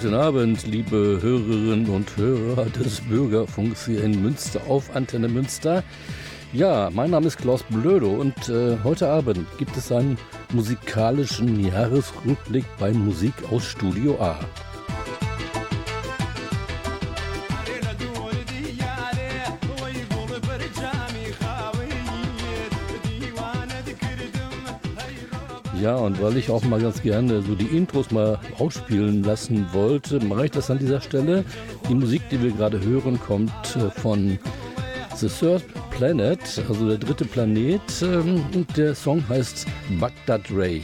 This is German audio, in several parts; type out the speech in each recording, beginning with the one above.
Guten Abend, liebe Hörerinnen und Hörer des Bürgerfunks hier in Münster auf Antenne Münster. Ja, mein Name ist Klaus Blödo und äh, heute Abend gibt es einen musikalischen Jahresrückblick bei Musik aus Studio A. Ja, und weil ich auch mal ganz gerne so die Intros mal ausspielen lassen wollte, mache ich das an dieser Stelle. Die Musik, die wir gerade hören, kommt äh, von The Third Planet, also der dritte Planet. Ähm, und der Song heißt Baghdad Ray.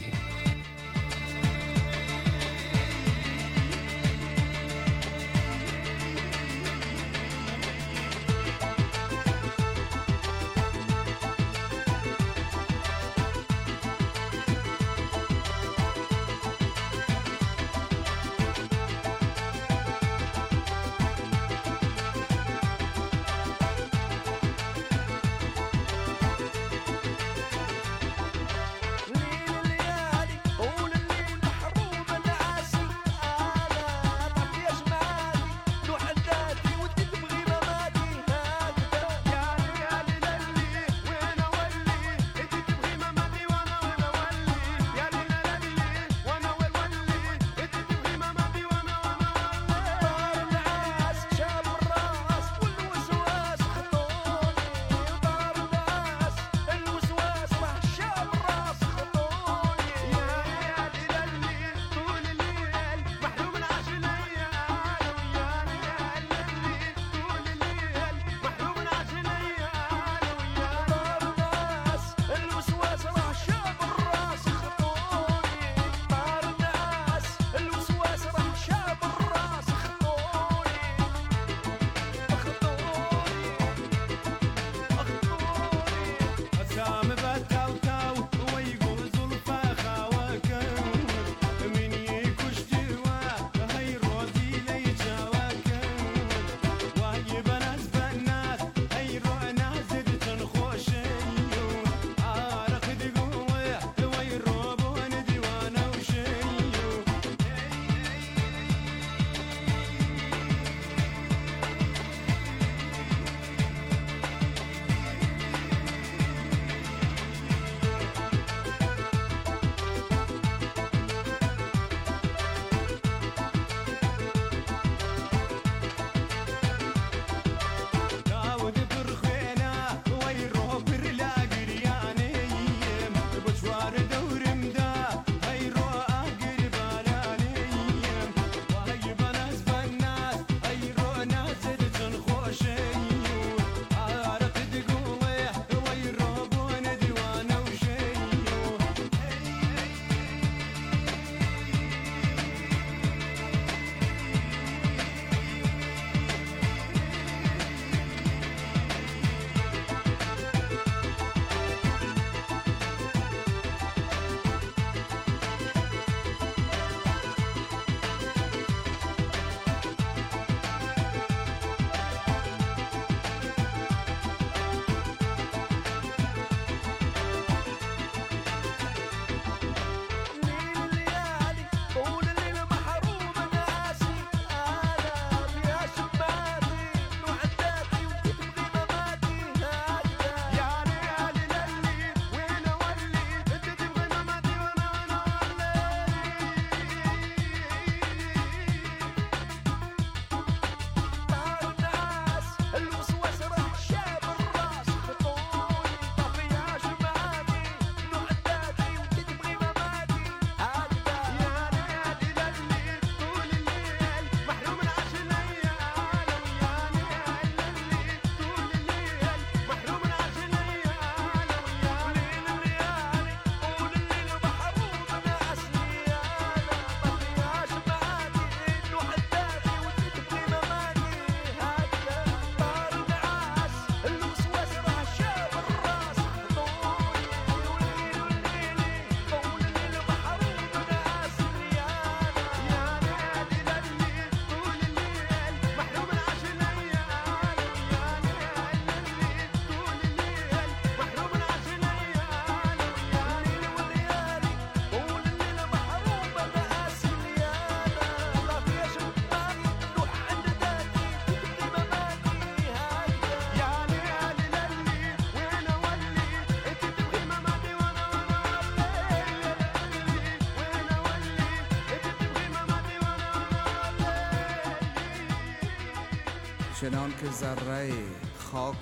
چنان که ذره خاک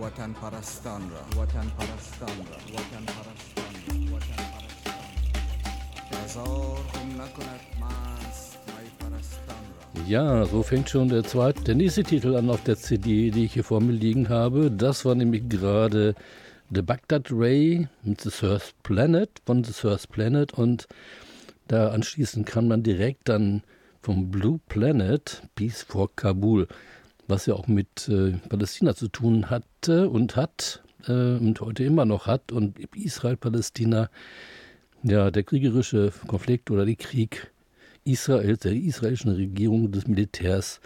وطن پرستان را وطن پرستان را وطن پرستان را وطن پرستان هزار خم نکند مست می پرستان را Ja, so fängt schon der zweite, der nächste Titel an auf der CD, die ich hier vor mir liegen habe. Das war nämlich gerade The Baghdad Ray mit The First Planet von The First Planet und da anschließend kam man direkt dann vom Blue Planet Peace for Kabul, was ja auch mit äh, Palästina zu tun hatte und hat äh, und heute immer noch hat und Israel-Palästina, ja, der kriegerische Konflikt oder der Krieg Israels, der israelischen Regierung, des Militärs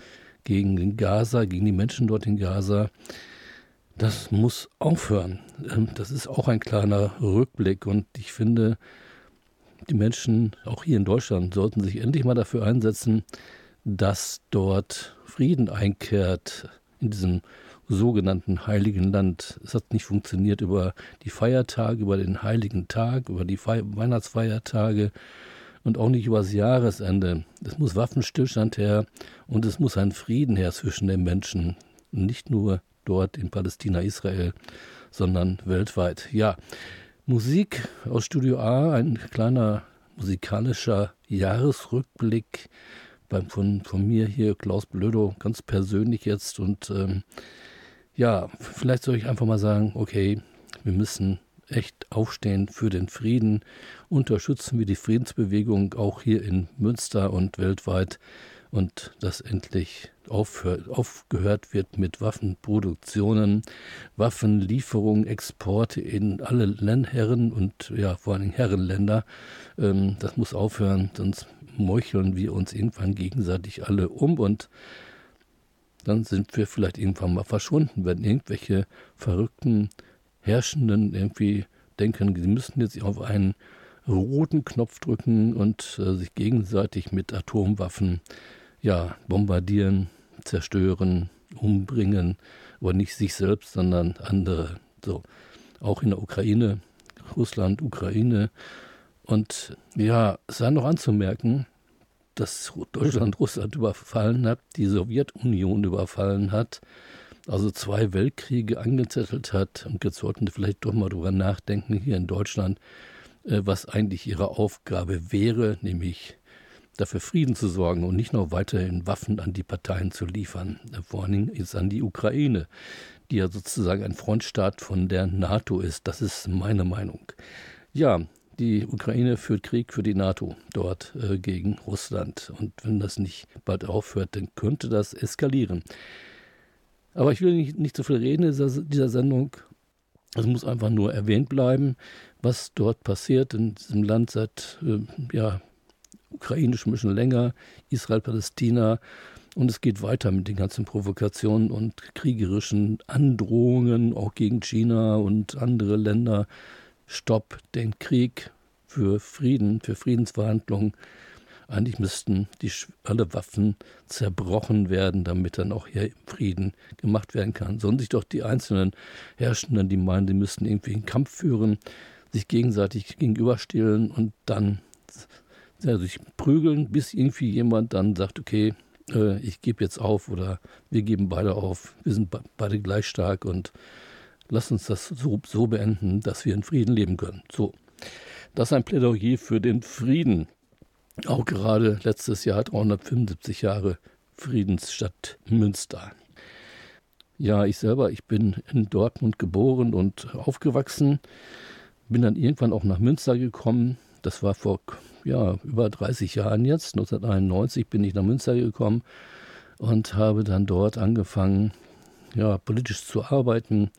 gegen Gaza, gegen die Menschen dort in Gaza, das muss aufhören. Ähm, das ist auch ein kleiner Rückblick und ich finde, die Menschen, auch hier in Deutschland, sollten sich endlich mal dafür einsetzen, dass dort Frieden einkehrt in diesem sogenannten Heiligen Land. Es hat nicht funktioniert über die Feiertage, über den Heiligen Tag, über die Fe Weihnachtsfeiertage und auch nicht über das Jahresende. Es muss Waffenstillstand her und es muss ein Frieden her zwischen den Menschen. Nicht nur dort in Palästina, Israel, sondern weltweit. Ja, Musik aus Studio A, ein kleiner musikalischer Jahresrückblick beim, von, von mir hier, Klaus Blödo, ganz persönlich jetzt. Und ähm, ja, vielleicht soll ich einfach mal sagen, okay, wir müssen echt aufstehen für den Frieden. Unterstützen wir die Friedensbewegung auch hier in Münster und weltweit und dass endlich aufhört, aufgehört wird mit Waffenproduktionen, Waffenlieferungen, Exporte in alle Herren und ja vor allem Herrenländer. Ähm, das muss aufhören, sonst meucheln wir uns irgendwann gegenseitig alle um und dann sind wir vielleicht irgendwann mal verschwunden, wenn irgendwelche verrückten Herrschenden irgendwie denken, sie müssten jetzt auf einen roten Knopf drücken und äh, sich gegenseitig mit Atomwaffen ja, bombardieren, zerstören, umbringen, aber nicht sich selbst, sondern andere. So, auch in der Ukraine, Russland, Ukraine. Und ja, es sei noch anzumerken, dass Deutschland Russland überfallen hat, die Sowjetunion überfallen hat, also zwei Weltkriege angezettelt hat. Und jetzt sollten wir vielleicht doch mal drüber nachdenken hier in Deutschland, äh, was eigentlich ihre Aufgabe wäre, nämlich dafür Frieden zu sorgen und nicht noch weiterhin Waffen an die Parteien zu liefern. Vor allen Dingen ist an die Ukraine, die ja sozusagen ein Frontstaat von der NATO ist. Das ist meine Meinung. Ja, die Ukraine führt Krieg für die NATO dort äh, gegen Russland. Und wenn das nicht bald aufhört, dann könnte das eskalieren. Aber ich will nicht, nicht so viel reden in dieser, dieser Sendung. Es muss einfach nur erwähnt bleiben, was dort passiert in diesem Land seit äh, ja, ukrainisch ein bisschen länger, Israel, Palästina. Und es geht weiter mit den ganzen Provokationen und kriegerischen Androhungen, auch gegen China und andere Länder. Stopp den Krieg für Frieden, für Friedensverhandlungen. Eigentlich müssten die, alle Waffen zerbrochen werden, damit dann auch hier Frieden gemacht werden kann. Sollen sich doch die einzelnen Herrschenden, die meinen, sie müssten irgendwie einen Kampf führen, sich gegenseitig gegenüberstehen und dann ja, sich prügeln, bis irgendwie jemand dann sagt, okay, äh, ich gebe jetzt auf oder wir geben beide auf, wir sind beide gleich stark und lass uns das so, so beenden, dass wir in Frieden leben können. So, das ist ein Plädoyer für den Frieden. Auch gerade letztes Jahr 375 Jahre Friedensstadt Münster. Ja, ich selber, ich bin in Dortmund geboren und aufgewachsen, bin dann irgendwann auch nach Münster gekommen. Das war vor ja, über 30 Jahren jetzt. 1991 bin ich nach Münster gekommen und habe dann dort angefangen, ja, politisch zu arbeiten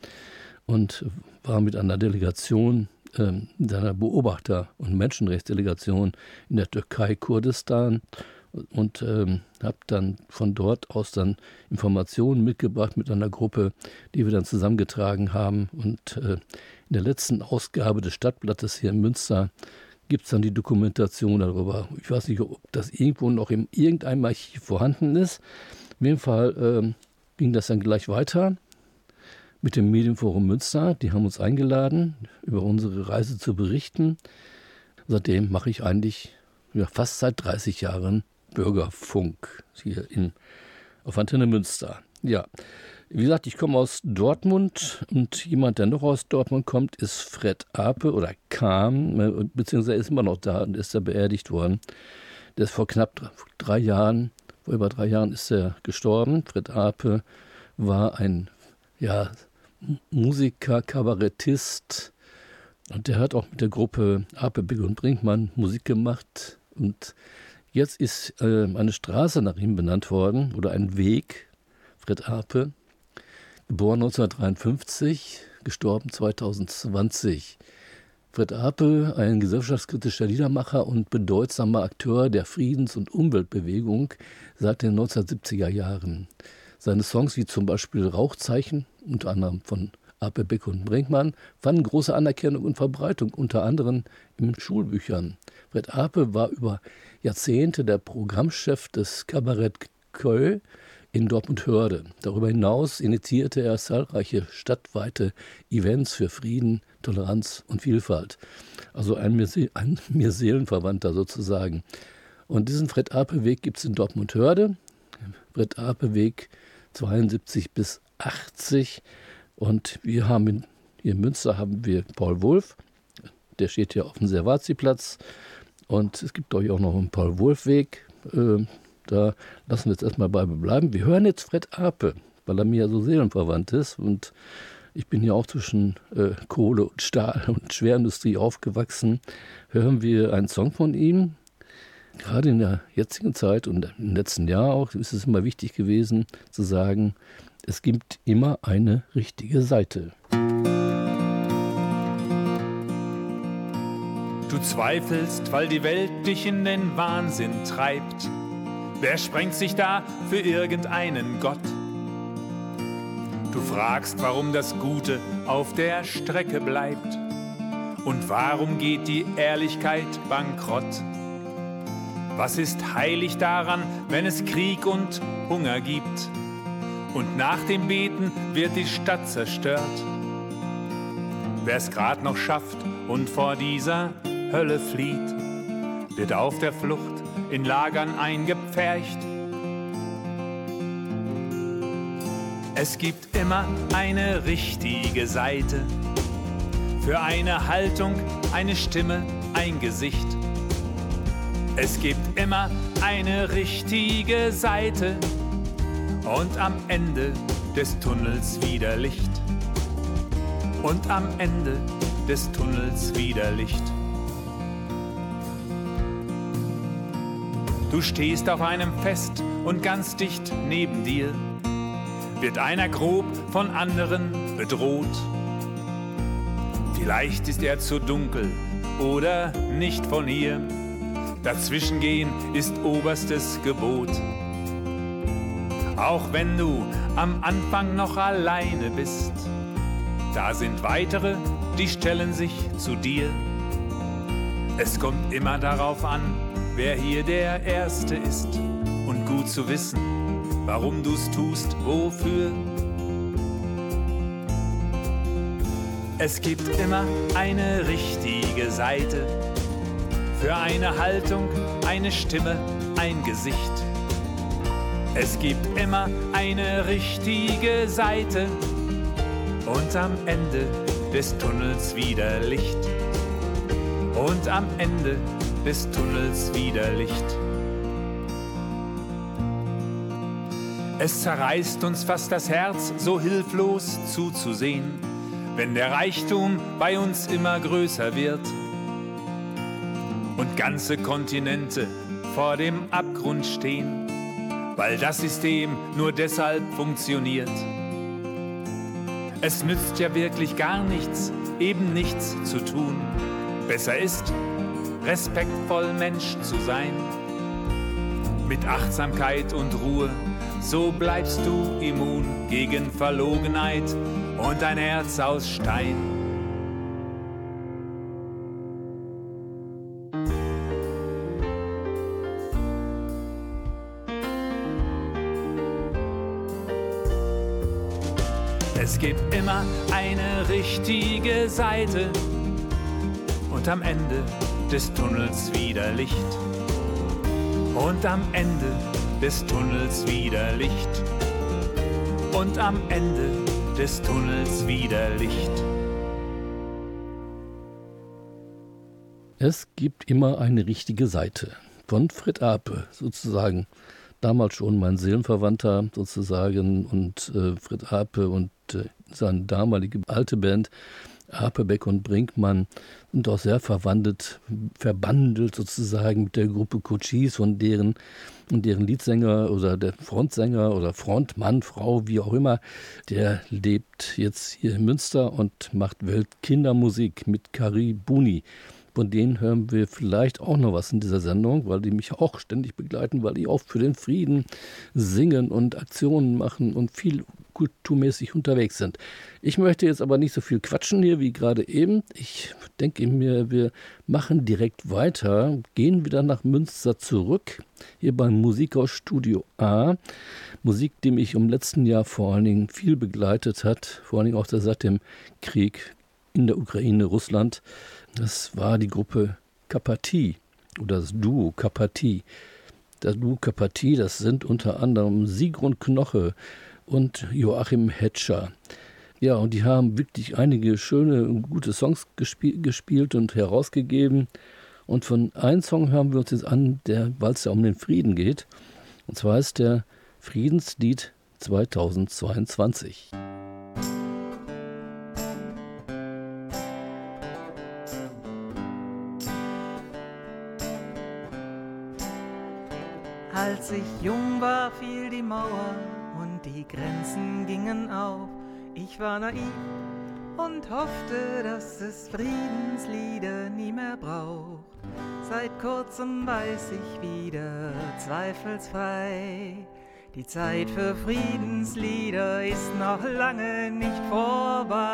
und war mit einer Delegation, äh, einer Beobachter- und Menschenrechtsdelegation in der Türkei, Kurdistan und ähm, habe dann von dort aus dann Informationen mitgebracht mit einer Gruppe, die wir dann zusammengetragen haben. Und äh, in der letzten Ausgabe des Stadtblattes hier in Münster gibt es dann die Dokumentation darüber. Ich weiß nicht, ob das irgendwo noch in irgendeinem Archiv vorhanden ist. Auf jeden Fall ähm, ging das dann gleich weiter mit dem Medienforum Münster. Die haben uns eingeladen, über unsere Reise zu berichten. Seitdem mache ich eigentlich ja, fast seit 30 Jahren Bürgerfunk hier in, auf Antenne Münster. Ja, wie gesagt, ich komme aus Dortmund und jemand, der noch aus Dortmund kommt, ist Fred Ape oder kam, äh, beziehungsweise ist immer noch da und ist da beerdigt worden. Der ist vor knapp drei Jahren, vor über drei Jahren ist er gestorben. Fred Ape war ein ja, Musiker, Kabarettist und der hat auch mit der Gruppe Ape, Big und Brinkmann Musik gemacht und jetzt ist äh, eine Straße nach ihm benannt worden oder ein Weg, Fred Ape geboren 1953, gestorben 2020. Fred Apel, ein gesellschaftskritischer Liedermacher und bedeutsamer Akteur der Friedens- und Umweltbewegung seit den 1970er Jahren. Seine Songs wie zum Beispiel Rauchzeichen, unter anderem von Apel, Beck und Brinkmann, fanden große Anerkennung und Verbreitung, unter anderem in Schulbüchern. Fred Apel war über Jahrzehnte der Programmchef des Kabarett Köln in Dortmund-Hörde. Darüber hinaus initiierte er zahlreiche stadtweite Events für Frieden, Toleranz und Vielfalt. Also ein mir, ein mir Seelenverwandter sozusagen. Und diesen Fred-Ape-Weg gibt es in Dortmund-Hörde. Fred-Ape-Weg 72 bis 80. Und wir haben in, hier in Münster haben wir Paul Wulff. Der steht hier auf dem Servazi-Platz. Und es gibt euch auch noch einen Paul-Wulff-Weg. Äh, da lassen wir jetzt erstmal bei bleiben. Wir hören jetzt Fred Ape, weil er mir ja so seelenverwandt ist und ich bin ja auch zwischen äh, Kohle und Stahl und Schwerindustrie aufgewachsen. Hören wir einen Song von ihm. Gerade in der jetzigen Zeit und im letzten Jahr auch ist es immer wichtig gewesen zu sagen, es gibt immer eine richtige Seite. Du zweifelst, weil die Welt dich in den Wahnsinn treibt. Wer sprengt sich da für irgendeinen Gott? Du fragst, warum das Gute auf der Strecke bleibt und warum geht die Ehrlichkeit bankrott? Was ist heilig daran, wenn es Krieg und Hunger gibt und nach dem Beten wird die Stadt zerstört? Wer es grad noch schafft und vor dieser Hölle flieht, wird auf der Flucht in Lagern eingepfercht. Es gibt immer eine richtige Seite, für eine Haltung, eine Stimme, ein Gesicht. Es gibt immer eine richtige Seite und am Ende des Tunnels wieder Licht. Und am Ende des Tunnels wieder Licht. Du stehst auf einem Fest und ganz dicht neben dir wird einer grob von anderen bedroht. Vielleicht ist er zu dunkel oder nicht von hier. Dazwischengehen ist oberstes Gebot. Auch wenn du am Anfang noch alleine bist, da sind weitere, die stellen sich zu dir. Es kommt immer darauf an, wer hier der Erste ist und gut zu wissen, warum du's tust, wofür. Es gibt immer eine richtige Seite, für eine Haltung, eine Stimme, ein Gesicht. Es gibt immer eine richtige Seite und am Ende des Tunnels wieder Licht. Und am Ende des Tunnels wieder Licht. Es zerreißt uns fast das Herz, so hilflos zuzusehen, wenn der Reichtum bei uns immer größer wird und ganze Kontinente vor dem Abgrund stehen, weil das System nur deshalb funktioniert. Es nützt ja wirklich gar nichts, eben nichts zu tun. Besser ist, respektvoll Mensch zu sein. Mit Achtsamkeit und Ruhe, so bleibst du immun gegen Verlogenheit und ein Herz aus Stein. Es gibt immer eine richtige Seite und am Ende des Tunnels wieder Licht. Und am Ende des Tunnels wieder Licht. und am Ende des Tunnels wieder Licht. Es gibt immer eine richtige Seite. Von Fred Ape sozusagen. Damals schon mein Seelenverwandter sozusagen und äh, Fred Ape und seine damalige alte Band Apebeck und Brinkmann sind auch sehr verwandelt, verbandelt sozusagen mit der Gruppe Cochise und deren, und deren Leadsänger oder der Frontsänger oder Frontmann, Frau, wie auch immer, der lebt jetzt hier in Münster und macht Weltkindermusik mit Kari Buni. Von denen hören wir vielleicht auch noch was in dieser Sendung, weil die mich auch ständig begleiten, weil die auch für den Frieden singen und Aktionen machen und viel kulturmäßig unterwegs sind. Ich möchte jetzt aber nicht so viel quatschen hier wie gerade eben. Ich denke mir, wir machen direkt weiter, gehen wieder nach Münster zurück, hier beim Musikhaus Studio A. Musik, die mich im letzten Jahr vor allen Dingen viel begleitet hat, vor allen Dingen auch seit dem Krieg in der Ukraine, Russland. Das war die Gruppe Kapati oder das Duo Kapati. Das Duo Kapati, das sind unter anderem Sigrun Knoche und Joachim Hetscher. Ja, und die haben wirklich einige schöne und gute Songs gespie gespielt und herausgegeben. Und von einem Song hören wir uns jetzt an, der, weil es ja um den Frieden geht. Und zwar ist der Friedenslied 2022. Als ich jung war, fiel die Mauer die Grenzen gingen auf. Ich war naiv und hoffte, dass es Friedenslieder nie mehr braucht. Seit kurzem weiß ich wieder zweifelsfrei, die Zeit für Friedenslieder ist noch lange nicht vorbei.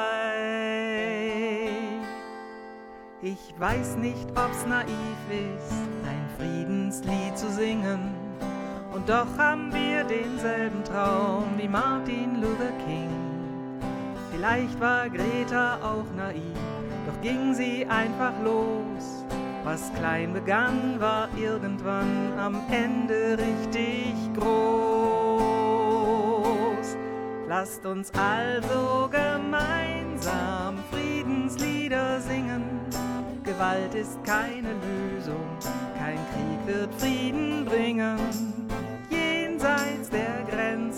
Ich weiß nicht, ob's naiv ist, ein Friedenslied zu singen und doch haben wir denselben Traum wie Martin Luther King. Vielleicht war Greta auch naiv, doch ging sie einfach los. Was klein begann, war irgendwann am Ende richtig groß. Lasst uns also gemeinsam Friedenslieder singen. Gewalt ist keine Lösung, kein Krieg wird Frieden bringen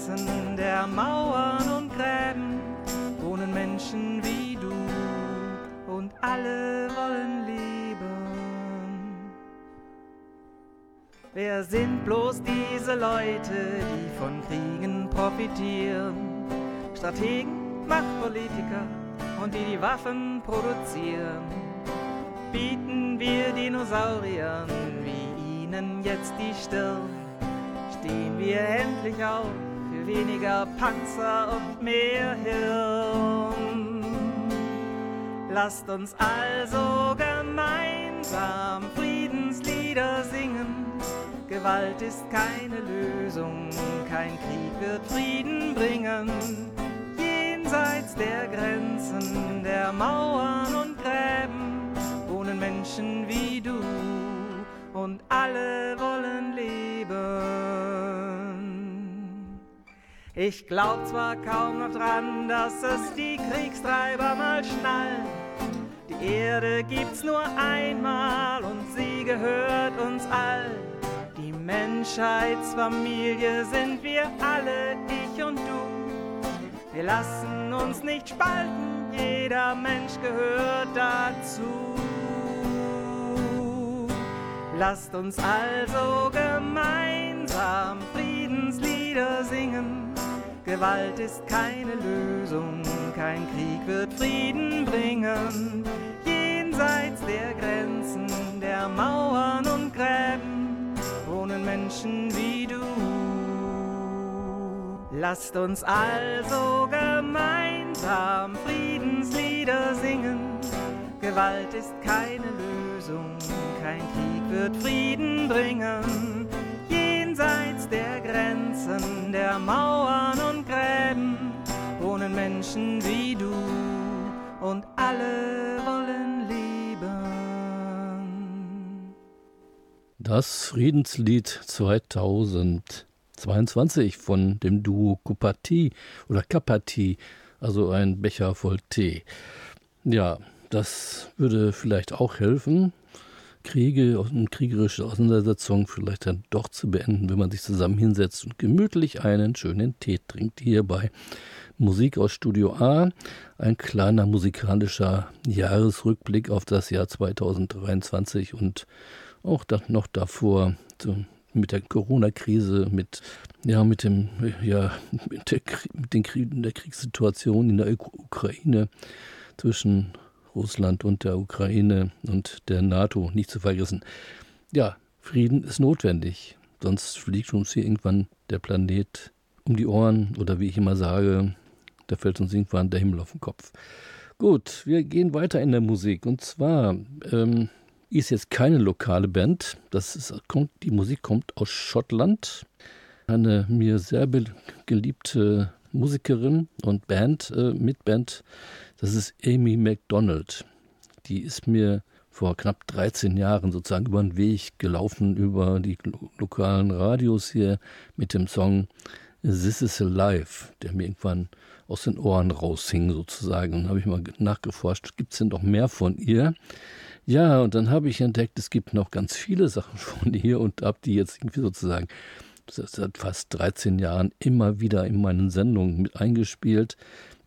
Grenzen der Mauern und Gräben wohnen Menschen wie du und alle wollen leben. Wer sind bloß diese Leute, die von Kriegen profitieren? Strategen, Machtpolitiker und die die Waffen produzieren. Bieten wir Dinosauriern wie ihnen jetzt die Stirn stehen wir endlich auf weniger Panzer und mehr Hirn. Lasst uns also gemeinsam Friedenslieder singen. Gewalt ist keine Lösung, kein Krieg wird Frieden bringen. Jenseits der Grenzen der Mauern und Gräben wohnen Menschen wie du und alle wollen leben. Ich glaub zwar kaum noch dran, dass es die Kriegstreiber mal schnallen. Die Erde gibt's nur einmal und sie gehört uns all. Die Menschheitsfamilie sind wir alle, ich und du. Wir lassen uns nicht spalten, jeder Mensch gehört dazu. Lasst uns also gemeinsam Friedenslieder singen Gewalt ist keine Lösung, kein Krieg wird Frieden bringen. Jenseits der Grenzen der Mauern und Gräben wohnen Menschen wie du. Lasst uns also gemeinsam Friedenslieder singen. Gewalt ist keine Lösung, kein Krieg wird Frieden bringen jenseits der Grenzen der Mauern und Gräben wohnen Menschen wie du und alle wollen leben. Das Friedenslied 2022. 22 von dem Duo Kupati oder Kapati, also ein Becher voll Tee. Ja, das würde vielleicht auch helfen, Kriege und kriegerische Auseinandersetzungen vielleicht dann doch zu beenden, wenn man sich zusammen hinsetzt und gemütlich einen schönen Tee trinkt. Hierbei Musik aus Studio A, ein kleiner musikalischer Jahresrückblick auf das Jahr 2023 und auch noch davor mit der Corona-Krise, mit, ja, mit ja, mit mit den Krieg, der Kriegssituation in der Ukraine zwischen Russland und der Ukraine und der NATO nicht zu vergessen. Ja, Frieden ist notwendig, sonst fliegt uns hier irgendwann der Planet um die Ohren oder wie ich immer sage, da fällt uns irgendwann der Himmel auf den Kopf. Gut, wir gehen weiter in der Musik und zwar ähm, ist jetzt keine lokale Band. Das ist, kommt, die Musik kommt aus Schottland. Eine mir sehr geliebte Musikerin und Band, äh, Mitband, das ist Amy MacDonald. Die ist mir vor knapp 13 Jahren sozusagen über den Weg gelaufen, über die lokalen Radios hier mit dem Song This is Alive, der mir irgendwann aus den Ohren raushing sozusagen. Und habe ich mal nachgeforscht, gibt es denn noch mehr von ihr? Ja, und dann habe ich entdeckt, es gibt noch ganz viele Sachen von ihr und habe die jetzt irgendwie sozusagen seit fast 13 Jahren immer wieder in meinen Sendungen mit eingespielt.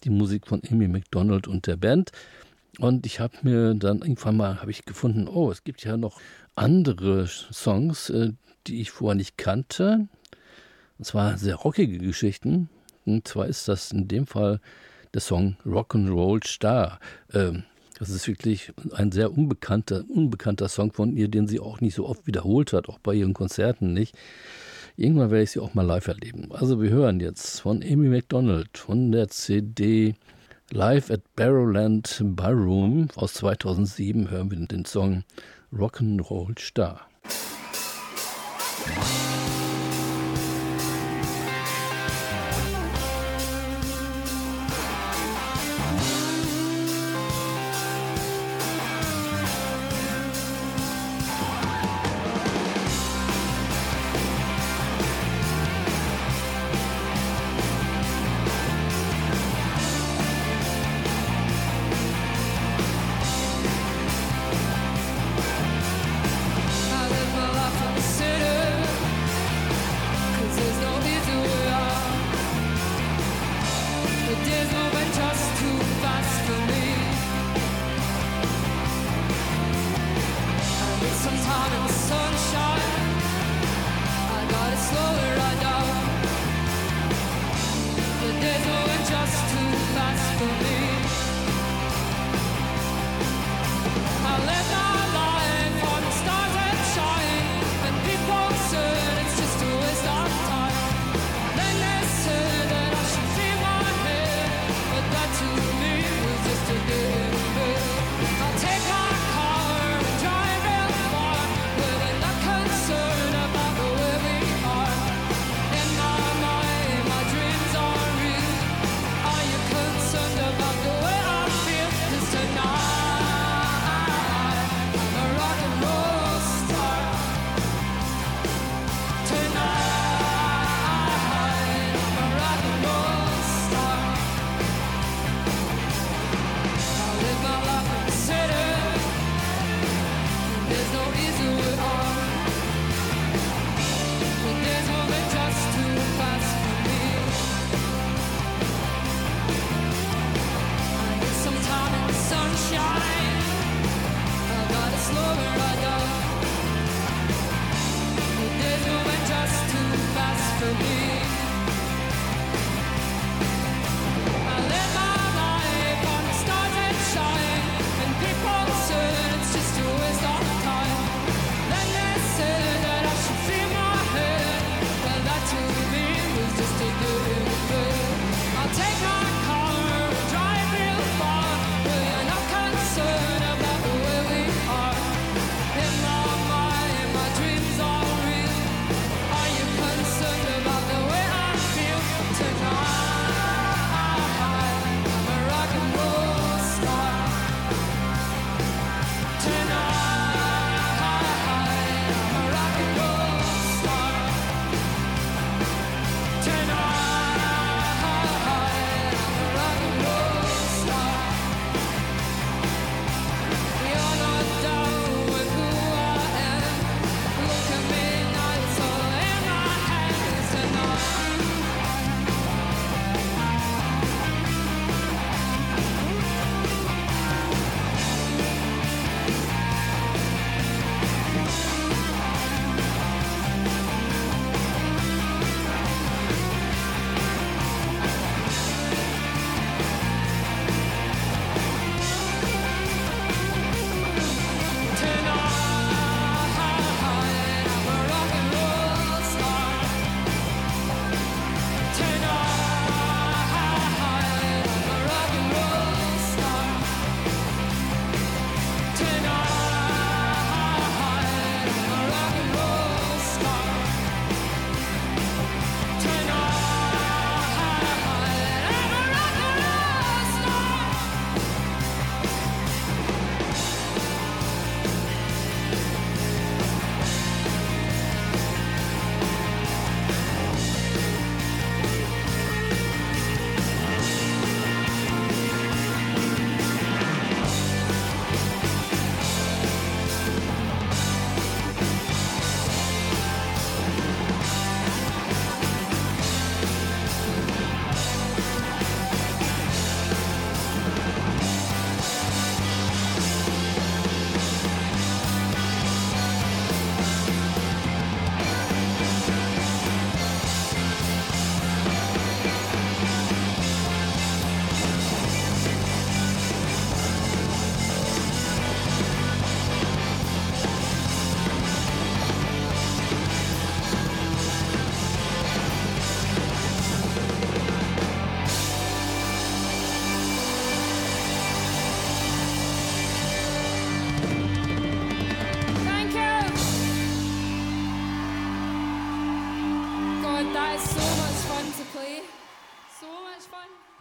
Die Musik von Amy McDonald und der Band. Und ich habe mir dann irgendwann mal habe ich gefunden, oh, es gibt ja noch andere Songs, äh, die ich vorher nicht kannte. Und zwar sehr rockige Geschichten. Und zwar ist das in dem Fall der Song Rock'n'Roll Star. Ähm, das ist wirklich ein sehr unbekannter, unbekannter Song von ihr, den sie auch nicht so oft wiederholt hat, auch bei ihren Konzerten nicht. Irgendwann werde ich sie auch mal live erleben. Also wir hören jetzt von Amy MacDonald von der CD Live at Barrowland Ballroom aus 2007 hören wir den Song Rock'n'Roll Star.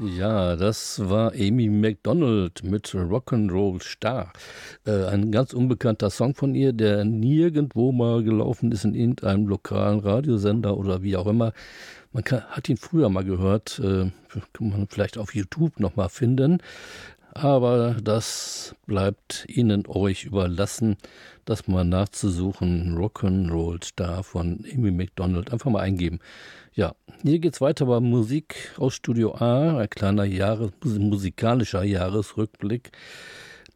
Ja, das war Amy MacDonald mit Rock'n'Roll Star. Äh, ein ganz unbekannter Song von ihr, der nirgendwo mal gelaufen ist in irgendeinem lokalen Radiosender oder wie auch immer. Man kann, hat ihn früher mal gehört, äh, kann man vielleicht auf YouTube nochmal finden. Aber das bleibt Ihnen euch überlassen, das mal nachzusuchen. Rock'n'Roll Star von Amy MacDonald. Einfach mal eingeben. Ja, hier geht's weiter bei Musik aus Studio A, ein kleiner Jahres musikalischer Jahresrückblick.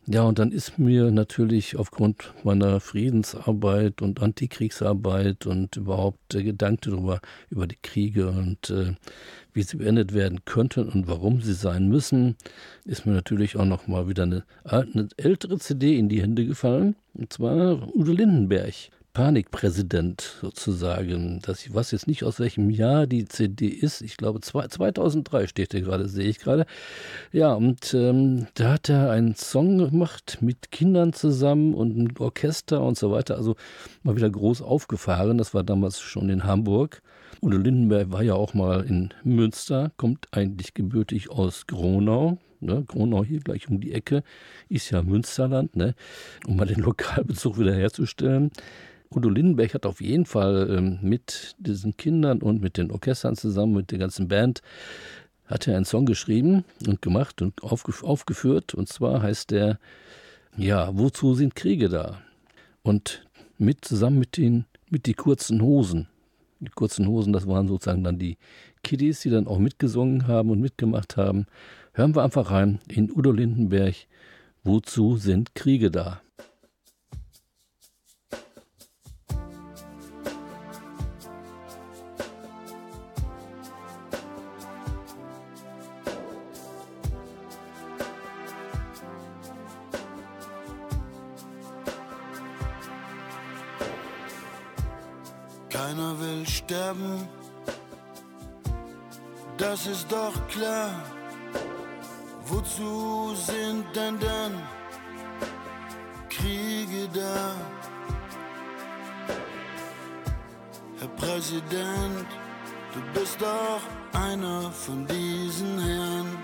Ja, und dann ist mir natürlich aufgrund meiner Friedensarbeit und Antikriegsarbeit und überhaupt der Gedanke darüber, über die Kriege und äh, wie sie beendet werden könnten und warum sie sein müssen, ist mir natürlich auch noch mal wieder eine, eine ältere CD in die Hände gefallen. Und zwar Udo Lindenberg. Panikpräsident sozusagen. Das, ich weiß jetzt nicht, aus welchem Jahr die CD ist. Ich glaube, 2003 steht hier gerade, sehe ich gerade. Ja, und ähm, da hat er einen Song gemacht mit Kindern zusammen und einem Orchester und so weiter. Also mal wieder groß aufgefahren. Das war damals schon in Hamburg. Udo Lindenberg war ja auch mal in Münster, kommt eigentlich gebürtig aus Gronau. Ne? Gronau hier gleich um die Ecke, ist ja Münsterland, ne? um mal den Lokalbezug wiederherzustellen. Udo Lindenberg hat auf jeden Fall ähm, mit diesen Kindern und mit den Orchestern zusammen, mit der ganzen Band, hat er einen Song geschrieben und gemacht und aufgef aufgeführt. Und zwar heißt der, ja, wozu sind Kriege da? Und mit zusammen mit den, mit die kurzen Hosen. Die kurzen Hosen, das waren sozusagen dann die Kiddies, die dann auch mitgesungen haben und mitgemacht haben. Hören wir einfach rein in Udo Lindenberg, wozu sind Kriege da? Keiner will sterben, das ist doch klar. Wozu sind denn dann Kriege da? Herr Präsident, du bist doch einer von diesen Herren.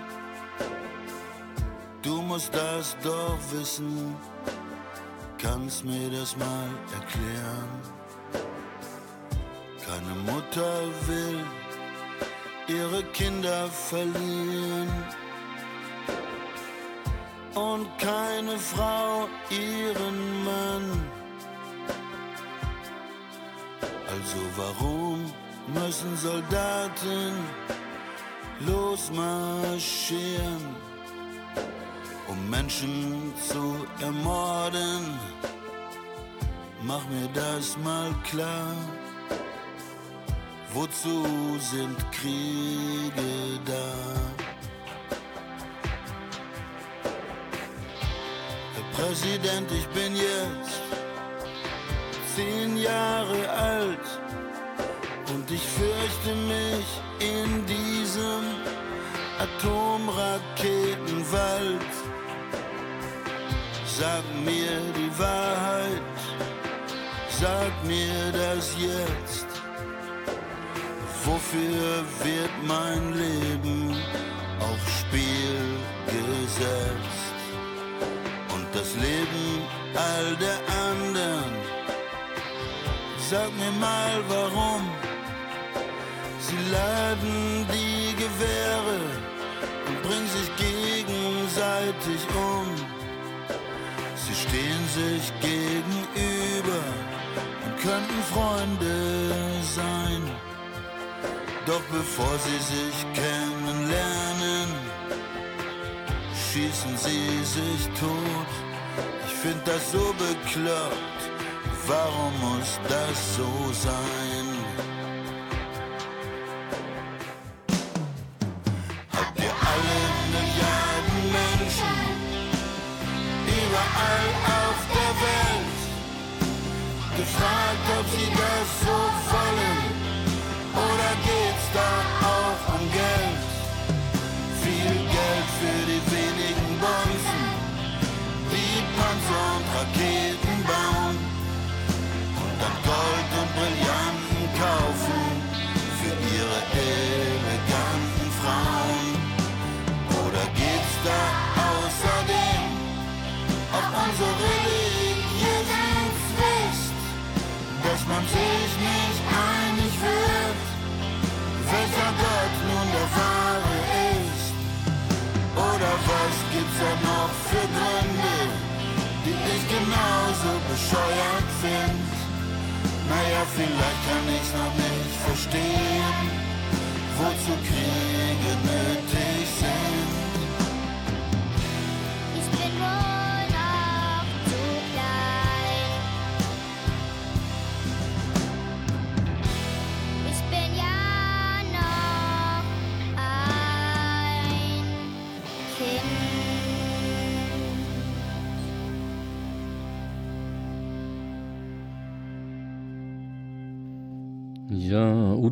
Du musst das doch wissen, kannst mir das mal erklären. Keine Mutter will ihre Kinder verlieren und keine Frau ihren Mann. Also warum müssen Soldaten losmarschieren, um Menschen zu ermorden? Mach mir das mal klar. Wozu sind Kriege da? Herr Präsident, ich bin jetzt zehn Jahre alt und ich fürchte mich in diesem Atomraketenwald. Sag mir die Wahrheit, sag mir das jetzt. Wofür wird mein Leben aufs Spiel gesetzt? Und das Leben all der anderen. Sag mir mal warum. Sie laden die Gewehre und bringen sich gegenseitig um. Sie stehen sich gegenüber und könnten Freunde sein. Doch bevor sie sich kennenlernen, schießen sie sich tot. Ich find das so bekloppt, warum muss das so sein? Find. Naja, vielleicht kann ich's noch nicht verstehen, wozu Kriege nötig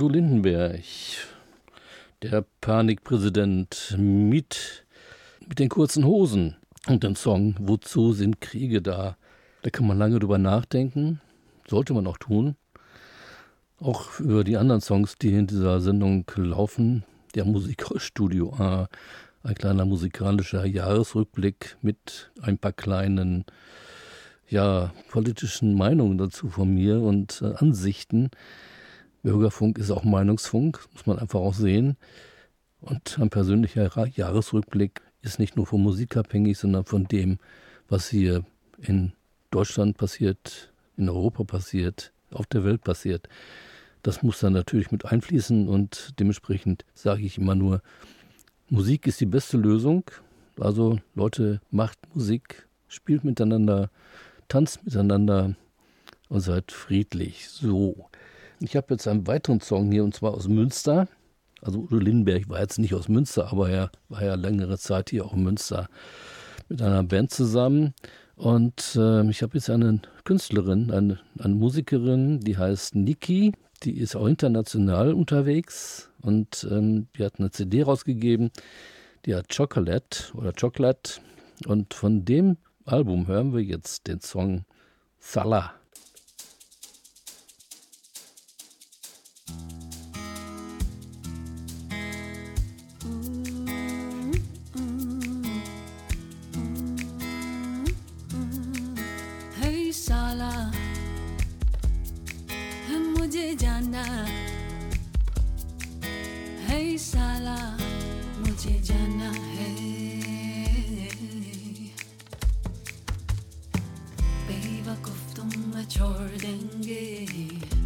Lindenberg, der Panikpräsident mit, mit den kurzen Hosen und dem Song Wozu sind Kriege da? Da kann man lange drüber nachdenken, sollte man auch tun. Auch über die anderen Songs, die in dieser Sendung laufen. Der Musikstudio A, ein kleiner musikalischer Jahresrückblick mit ein paar kleinen ja, politischen Meinungen dazu von mir und äh, Ansichten. Bürgerfunk ist auch Meinungsfunk, muss man einfach auch sehen. Und ein persönlicher Jahresrückblick ist nicht nur von Musik abhängig, sondern von dem, was hier in Deutschland passiert, in Europa passiert, auf der Welt passiert. Das muss dann natürlich mit einfließen und dementsprechend sage ich immer nur, Musik ist die beste Lösung. Also Leute, macht Musik, spielt miteinander, tanzt miteinander und seid friedlich. So. Ich habe jetzt einen weiteren Song hier und zwar aus Münster. Also Udo Lindenberg war jetzt nicht aus Münster, aber er war ja längere Zeit hier auch in Münster mit einer Band zusammen. Und äh, ich habe jetzt eine Künstlerin, eine, eine Musikerin, die heißt Niki. Die ist auch international unterwegs und ähm, die hat eine CD rausgegeben, die hat Chocolate oder Chocolate. Und von dem Album hören wir jetzt den Song Salah. जाना है साला मुझे जाना है बेवकूफ तुम मैं छोड़ देंगे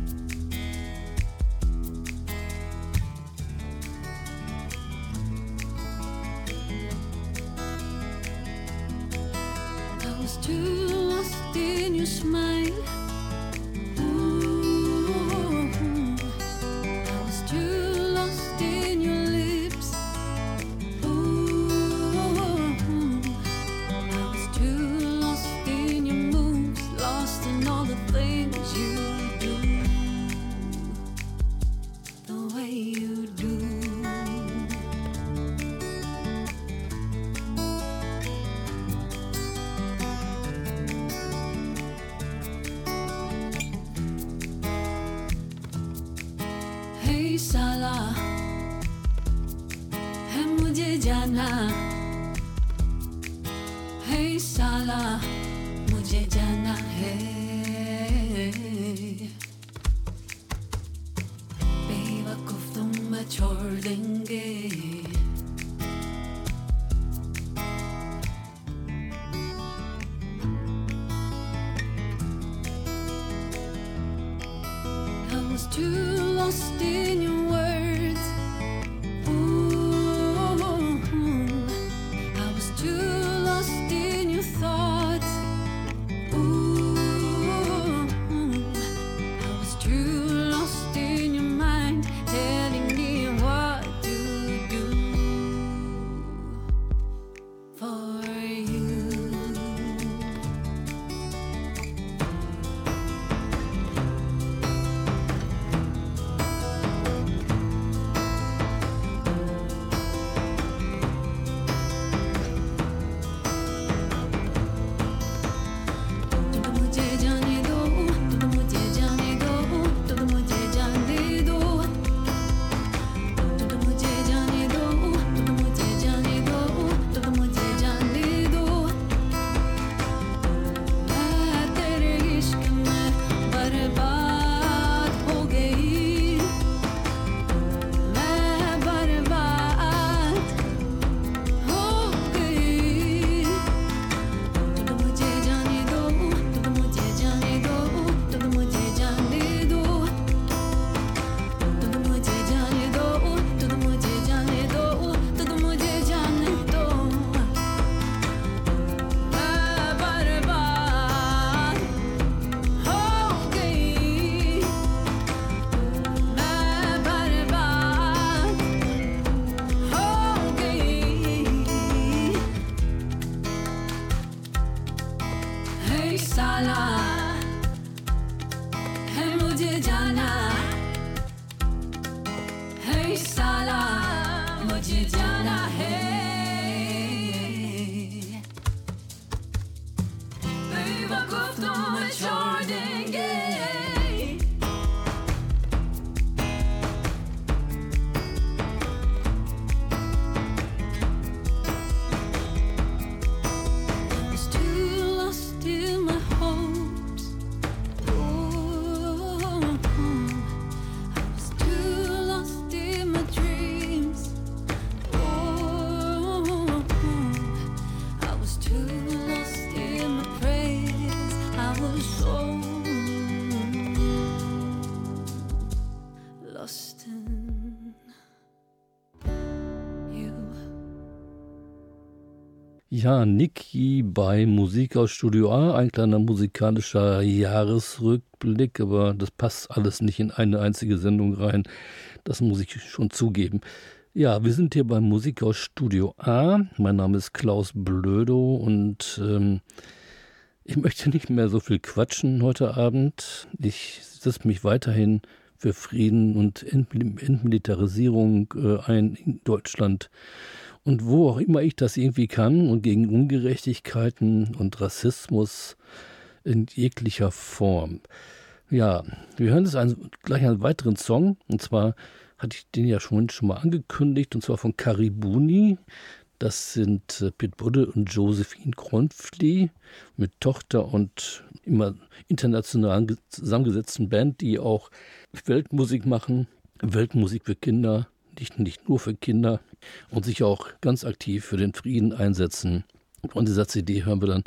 Ja, Niki bei Musik aus Studio A, ein kleiner musikalischer Jahresrückblick, aber das passt alles nicht in eine einzige Sendung rein. Das muss ich schon zugeben. Ja, wir sind hier bei Musik aus Studio A. Mein Name ist Klaus Blödo und ähm, ich möchte nicht mehr so viel quatschen heute Abend. Ich setze mich weiterhin für Frieden und Entmil- Entmilitarisierung äh, ein in Deutschland und wo auch immer ich das irgendwie kann und gegen Ungerechtigkeiten und Rassismus in jeglicher Form. Ja, wir hören jetzt einen, gleich einen weiteren Song und zwar hatte ich den ja schon, schon mal angekündigt und zwar von Karibuni. Das sind äh, Pete Budde und Josephine Kronfli mit Tochter und immer international ge- zusammengesetzten Band, die auch Weltmusik machen, Weltmusik für Kinder, nicht, nicht nur für Kinder und sich auch ganz aktiv für den Frieden einsetzen. Von dieser CD hören wir dann,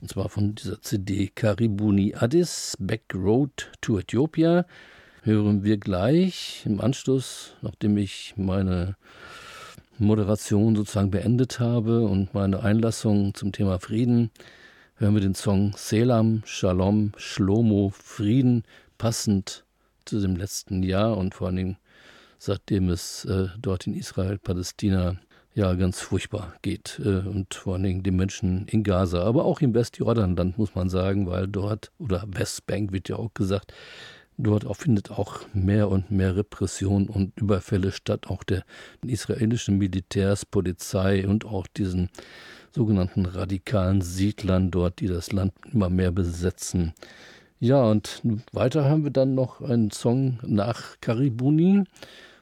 und zwar von dieser CD Karibuni Addis, Back Road to Ethiopia, hören wir gleich im Anschluss, nachdem ich meine Moderation sozusagen beendet habe und meine Einlassung zum Thema Frieden, hören wir den Song Selam, Shalom, Shlomo, Frieden, passend zu dem letzten Jahr und vor allen Dingen seitdem es äh, dort in Israel, Palästina ja ganz furchtbar geht äh, und vor allen Dingen den Menschen in Gaza, aber auch im Westjordanland muss man sagen, weil dort oder Westbank wird ja auch gesagt, dort auch findet auch mehr und mehr Repression und Überfälle statt, auch der israelischen Militärs, Polizei und auch diesen sogenannten radikalen Siedlern dort, die das Land immer mehr besetzen. Ja, und weiter haben wir dann noch einen Song nach Karibuni.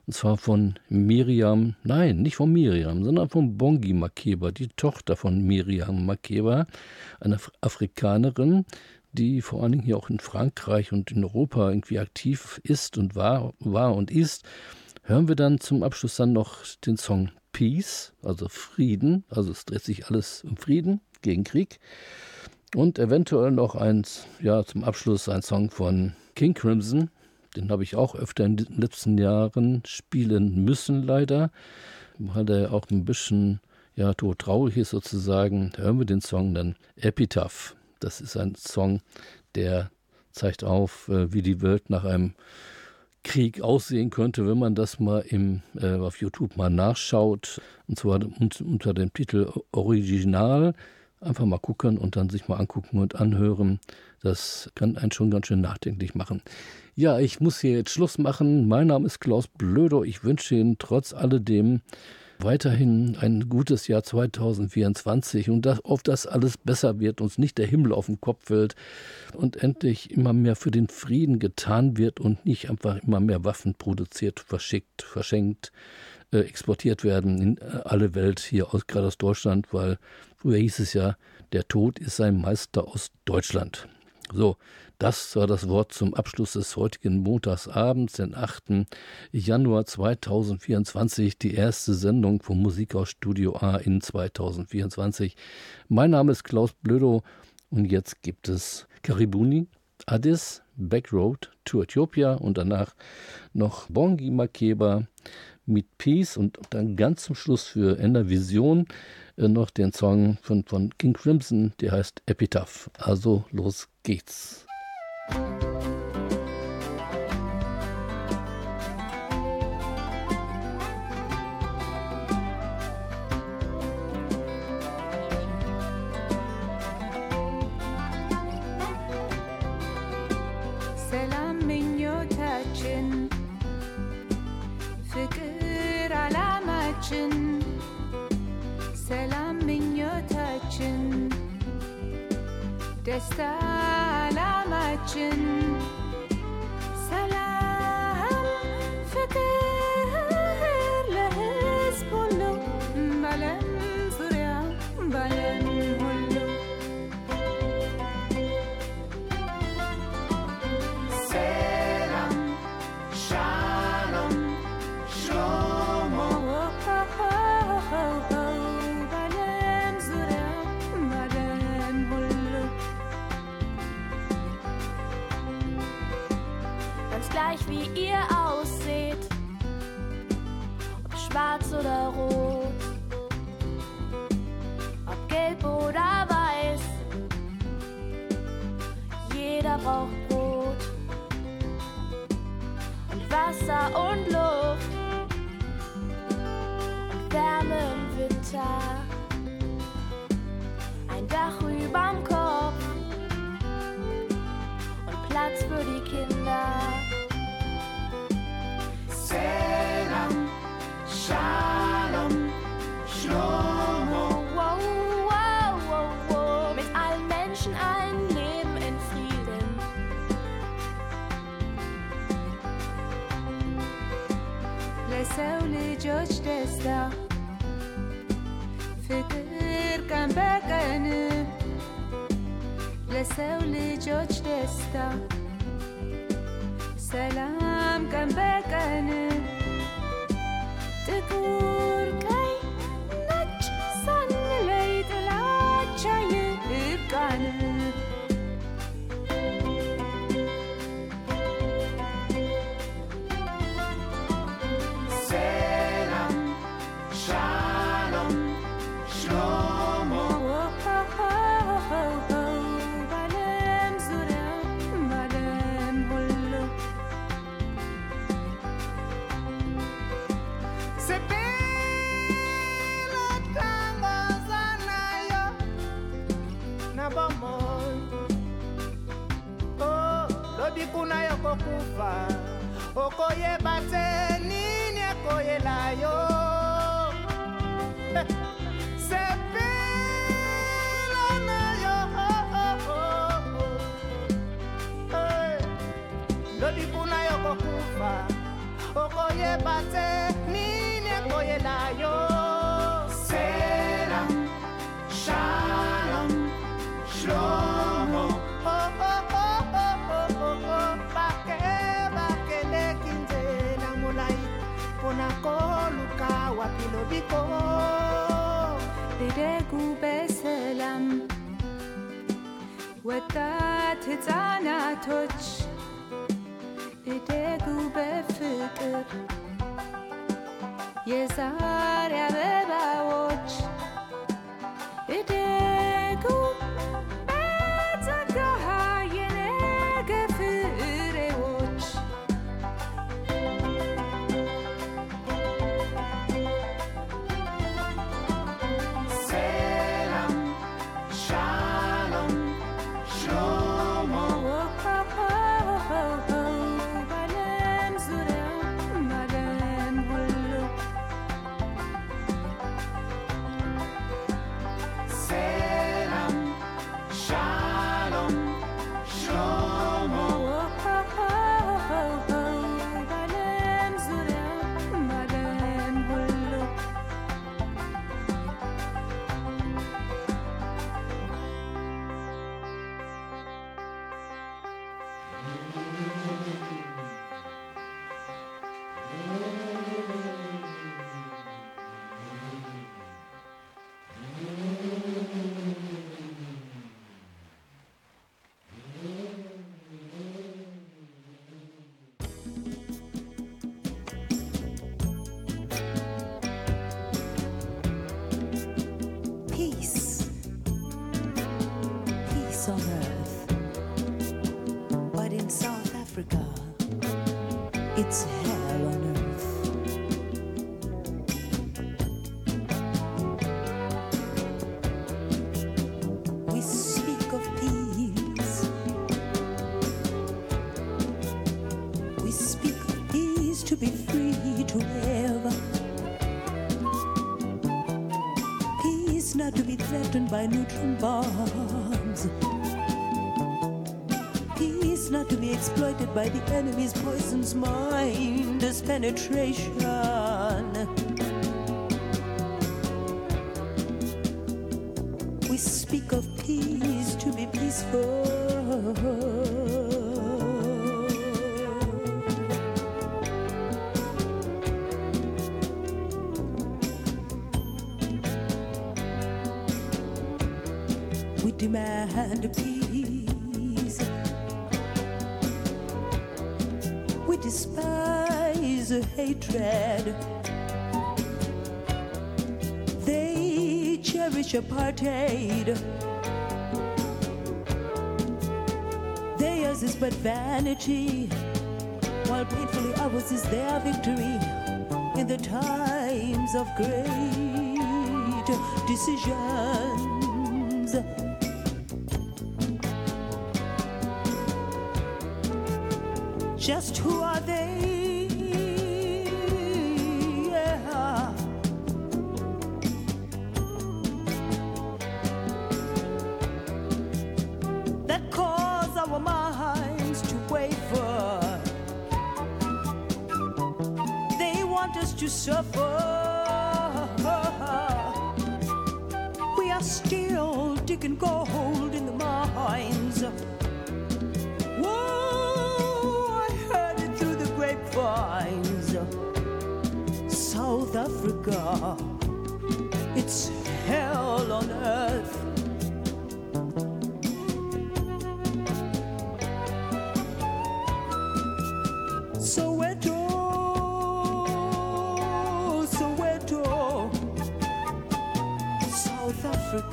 Und zwar von Miriam, nein, nicht von Miriam, sondern von Bongi Makeba, die Tochter von Miriam Makeba, eine Af- Afrikanerin, die vor allen Dingen hier auch in Frankreich und in Europa irgendwie aktiv ist und war, war und ist. Hören wir dann zum Abschluss dann noch den Song Peace, also Frieden, also es dreht sich alles um Frieden gegen Krieg. Und eventuell noch eins, ja, zum Abschluss ein Song von King Crimson. Den habe ich auch öfter in den letzten Jahren spielen müssen, leider, weil der auch ein bisschen, ja, traurig ist sozusagen. Hören wir den Song dann Epitaph. Das ist ein Song, der zeigt auf, äh, wie die Welt nach einem Krieg aussehen könnte, wenn man das mal im, äh, auf YouTube mal nachschaut. Und zwar un unter dem Titel Original. Einfach mal gucken und dann sich mal angucken und anhören. Das kann einen schon ganz schön nachdenklich machen. Ja, ich muss hier jetzt Schluss machen. Mein Name ist Klaus Blödo. Ich wünsche Ihnen trotz alledem weiterhin ein gutes Jahr 2024 und dass auf das alles besser wird, uns nicht der Himmel auf den Kopf fällt und endlich immer mehr für den Frieden getan wird und nicht einfach immer mehr Waffen produziert, verschickt, verschenkt, exportiert werden in äh, alle Welt, hier aus, gerade aus Deutschland, weil früher hieß es ja, der Tod ist ein Meister aus Deutschland. So, das war das Wort zum Abschluss des heutigen Montagsabends, den 8. Januar 2024, die erste Sendung von Musik aus Studio A in 2024. Mein Name ist Klaus Blödo und jetzt gibt es Karibuni, Addis, Backroad to Ethiopia und danach noch Bongi Makeba Meet Peace und dann ganz zum Schluss für Ender Vision äh, noch den Song von, von King Crimson, der heißt Epitaph. Also los geht's. Musik selamet için wie ihr ausseht, ob schwarz oder rot, ob gelb oder weiß. Jeder braucht Brot und Wasser und Luft und Wärme im Winter. ልጆች ደስታ ፍቅር ቀን በቀን ለሰው ልጆች ደስታ ሰላም ቀን በቀን ጥቁር poco y ቢሎ ቢቆም። ይደጉ በሰላም ወጣት ሕፃናቶች ይደጉ በፍቅር የዛሬ bombs. He's not to be exploited by the enemy's poison's mind, his penetration. In the times of great decisions. Just who are they? To suffer. We are still digging gold in the mines. Whoa, I heard it through the grapevines. South Africa,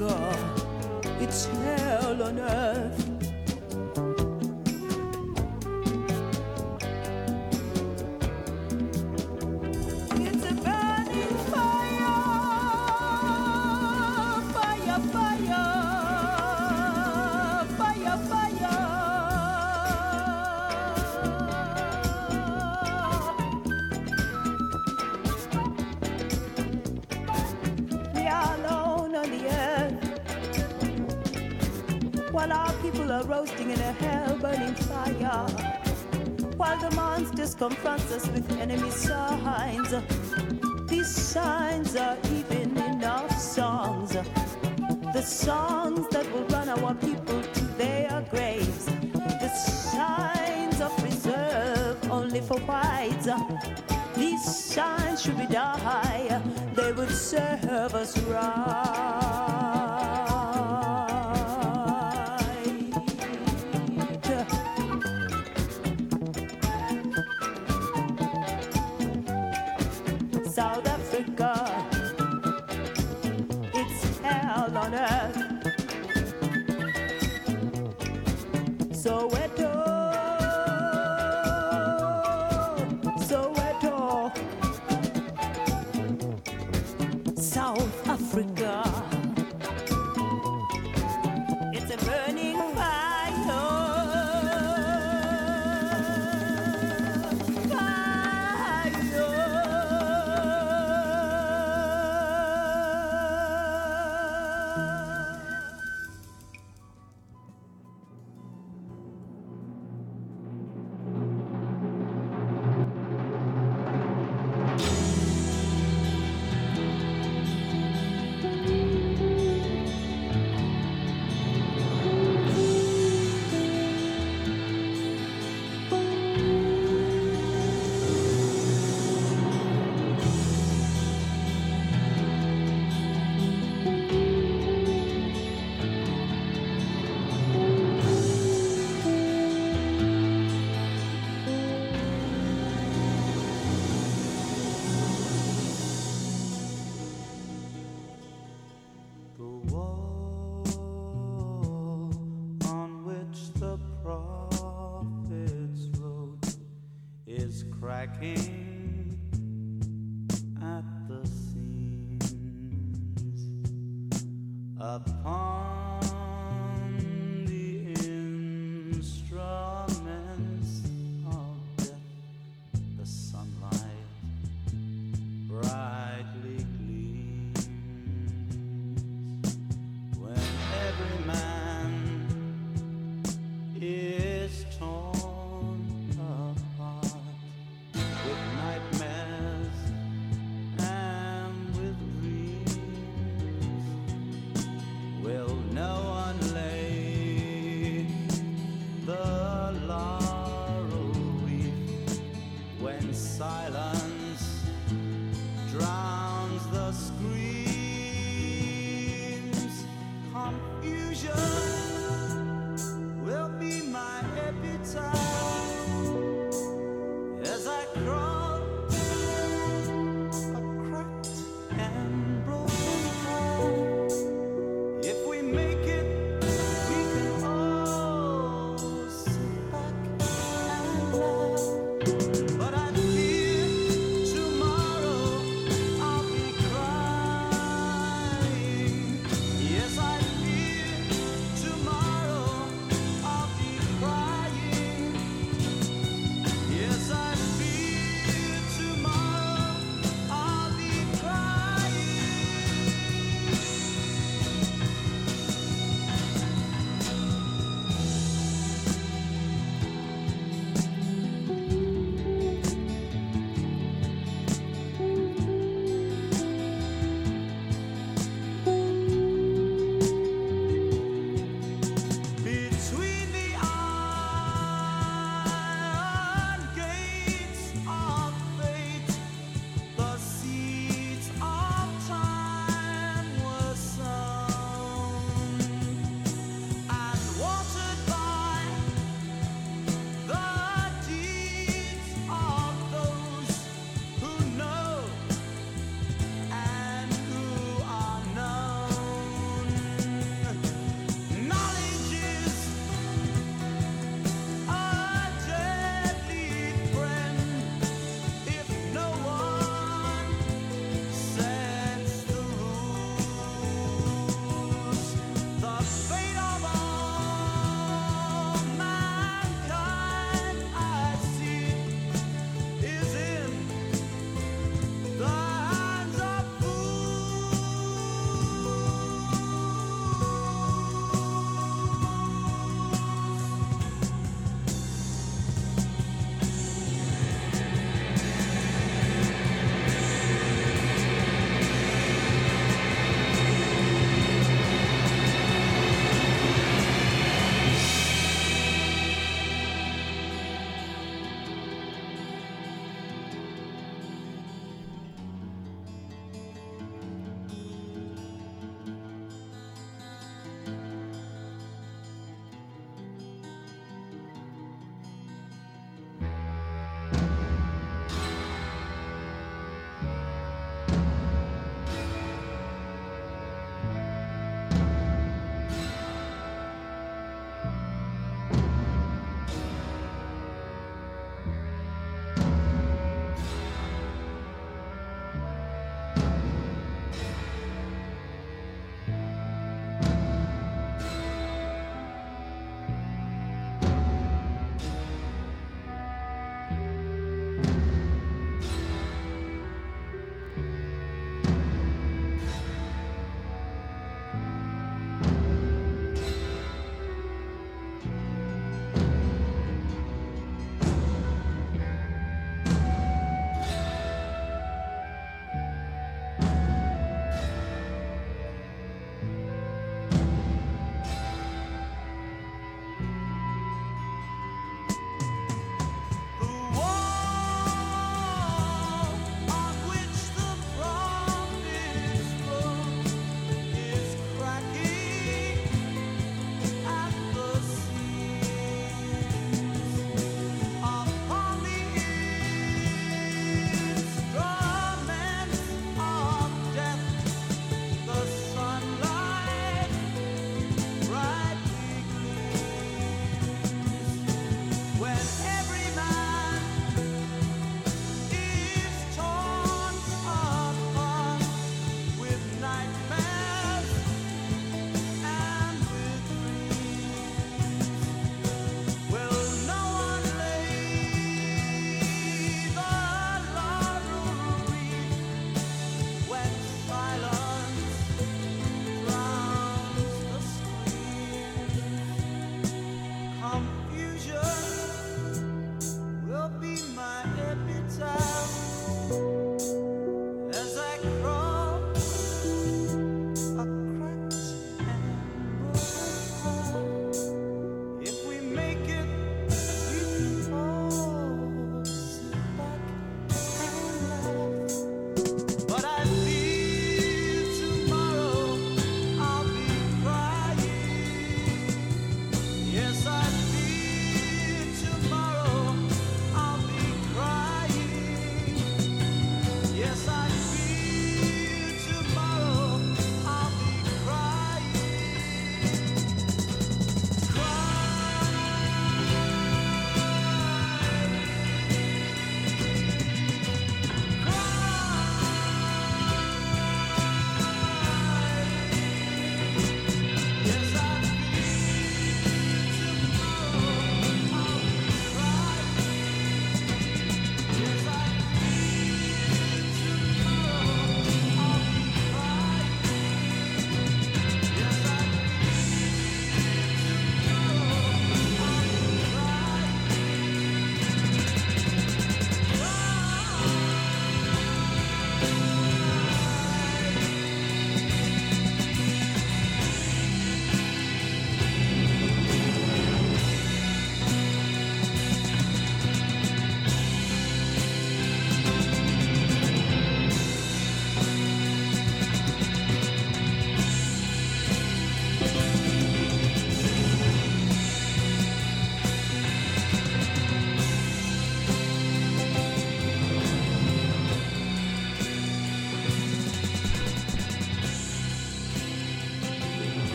Africa, it's hell on earth. For whites. These signs should be die. They would serve us right.